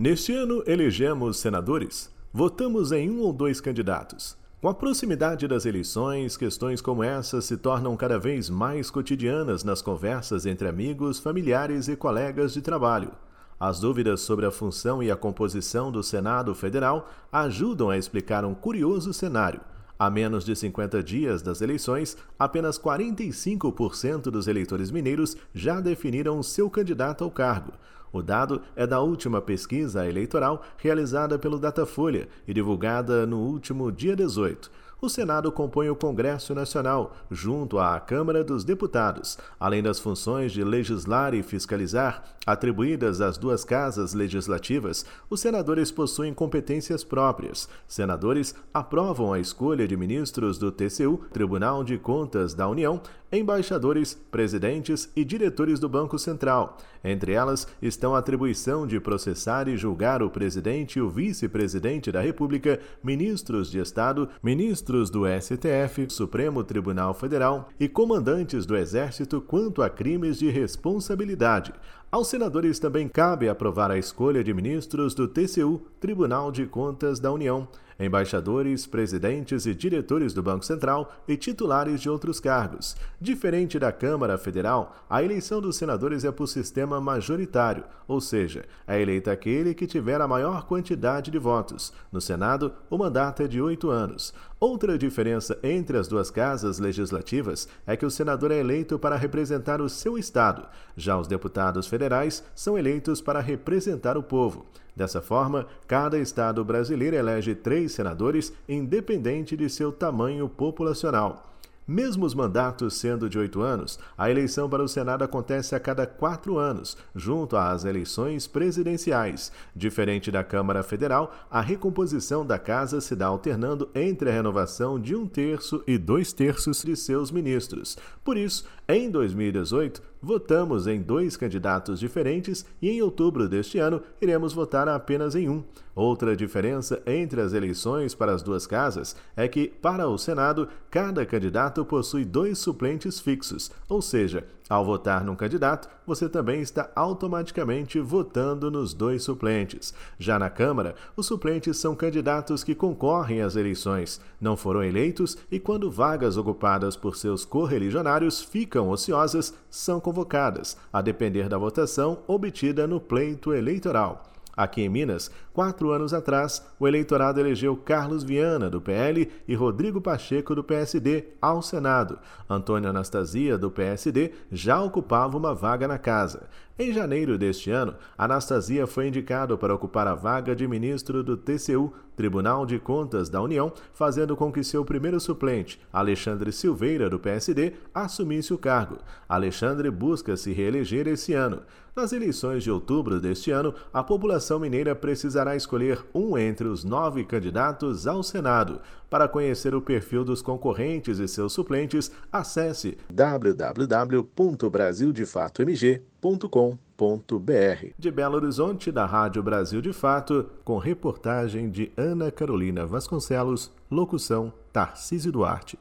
Neste ano, elegemos senadores. Votamos em um ou dois candidatos. Com a proximidade das eleições, questões como essa se tornam cada vez mais cotidianas nas conversas entre amigos, familiares e colegas de trabalho. As dúvidas sobre a função e a composição do Senado Federal ajudam a explicar um curioso cenário. A menos de 50 dias das eleições, apenas 45% dos eleitores mineiros já definiram seu candidato ao cargo. O dado é da última pesquisa eleitoral realizada pelo Datafolha e divulgada no último dia 18 o Senado compõe o Congresso Nacional, junto à Câmara dos Deputados, além das funções de legislar e fiscalizar, atribuídas às duas casas legislativas, os senadores possuem competências próprias. Senadores aprovam a escolha de ministros do TCU, Tribunal de Contas da União, embaixadores, presidentes e diretores do Banco Central. Entre elas estão a atribuição de processar e julgar o presidente e o vice-presidente da República, ministros de Estado, ministros do STF, Supremo Tribunal Federal e comandantes do Exército quanto a crimes de responsabilidade. Aos senadores também cabe aprovar a escolha de ministros do TCU, Tribunal de Contas da União, embaixadores, presidentes e diretores do Banco Central e titulares de outros cargos. Diferente da Câmara Federal, a eleição dos senadores é por sistema majoritário, ou seja, é eleito aquele que tiver a maior quantidade de votos. No Senado, o mandato é de oito anos. Outra diferença entre as duas casas legislativas é que o senador é eleito para representar o seu estado, já os deputados federais são eleitos para representar o povo. Dessa forma, cada estado brasileiro elege três senadores, independente de seu tamanho populacional. Mesmo os mandatos sendo de oito anos, a eleição para o Senado acontece a cada quatro anos, junto às eleições presidenciais. Diferente da Câmara Federal, a recomposição da Casa se dá alternando entre a renovação de um terço e dois terços de seus ministros. Por isso, em 2018, votamos em dois candidatos diferentes e em outubro deste ano iremos votar apenas em um. Outra diferença entre as eleições para as duas casas é que, para o Senado, cada candidato possui dois suplentes fixos, ou seja, ao votar num candidato, você também está automaticamente votando nos dois suplentes. Já na Câmara, os suplentes são candidatos que concorrem às eleições, não foram eleitos e, quando vagas ocupadas por seus correligionários ficam ociosas, são convocadas, a depender da votação obtida no pleito eleitoral. Aqui em Minas, quatro anos atrás, o eleitorado elegeu Carlos Viana, do PL, e Rodrigo Pacheco, do PSD, ao Senado. Antônio Anastasia, do PSD, já ocupava uma vaga na casa. Em janeiro deste ano, Anastasia foi indicado para ocupar a vaga de ministro do TCU, Tribunal de Contas da União, fazendo com que seu primeiro suplente, Alexandre Silveira, do PSD, assumisse o cargo. Alexandre busca se reeleger esse ano. Nas eleições de outubro deste ano, a população mineira precisará escolher um entre os nove candidatos ao Senado. Para conhecer o perfil dos concorrentes e seus suplentes, acesse www.brasildefatomg.com.br. De Belo Horizonte, da Rádio Brasil de Fato, com reportagem de Ana Carolina Vasconcelos, locução Tarcísio Duarte.